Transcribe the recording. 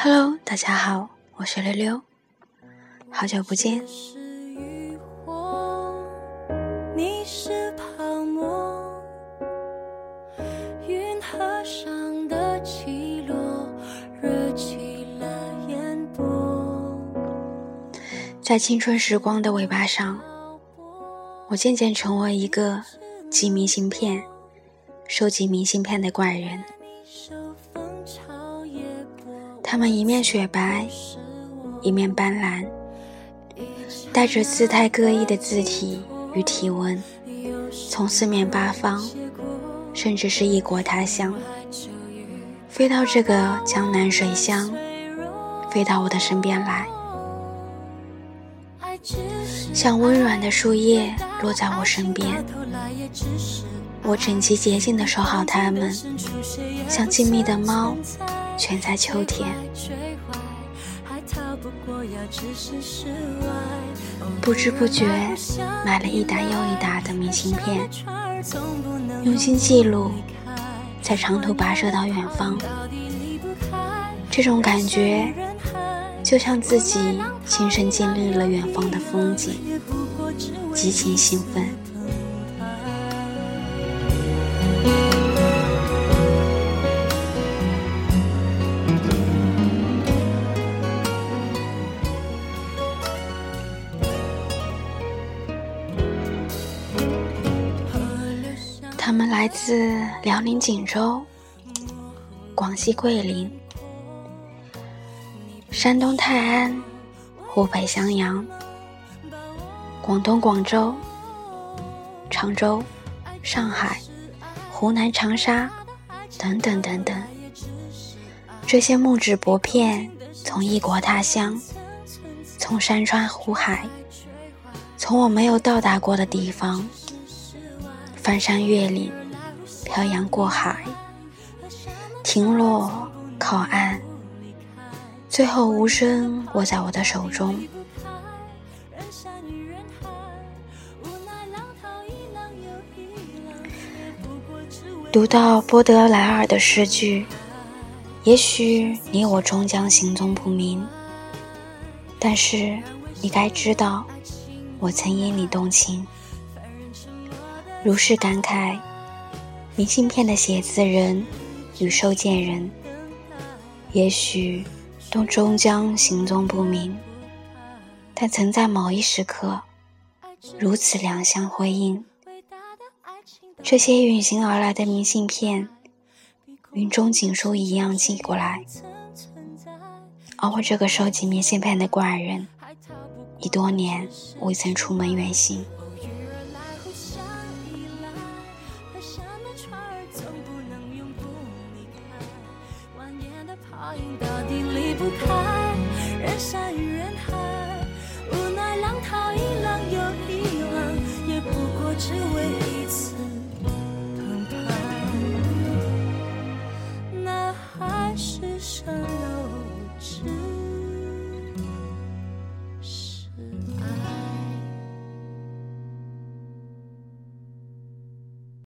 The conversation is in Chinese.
Hello，大家好，我是溜溜，好久不见。在青春时光的尾巴上，我渐渐成为一个寄明信片、收集明信片的怪人。他们一面雪白，一面斑斓，带着姿态各异的字体与体温，从四面八方，甚至是异国他乡，飞到这个江南水乡，飞到我的身边来。像温软的树叶落在我身边，我整齐洁净地守好它们，像静谧的猫，蜷在秋天。不知不觉买了一沓又一沓的明信片，用心记录，在长途跋涉到远方，这种感觉。就像自己亲身经历了远方的风景，极其兴奋。他们来自辽宁锦州、广西桂林。山东泰安、湖北襄阳、广东广州、常州、上海、湖南长沙等等等等，这些木质薄片从异国他乡，从山川湖海，从我没有到达过的地方，翻山越岭，漂洋过海，停落靠岸。最后无声握在我的手中。读到波德莱尔的诗句，也许你我终将行踪不明，但是你该知道，我曾因你动情。如是感慨，明信片的写字人与收件人，也许。都终将行踪不明，但曾在某一时刻，如此两相辉映。这些远行而来的明信片，云中锦书一样寄过来，而我这个收集明信片的怪人，已多年未曾出门远行。到底离不开人山与人海无奈浪淘一浪又一浪也不过只为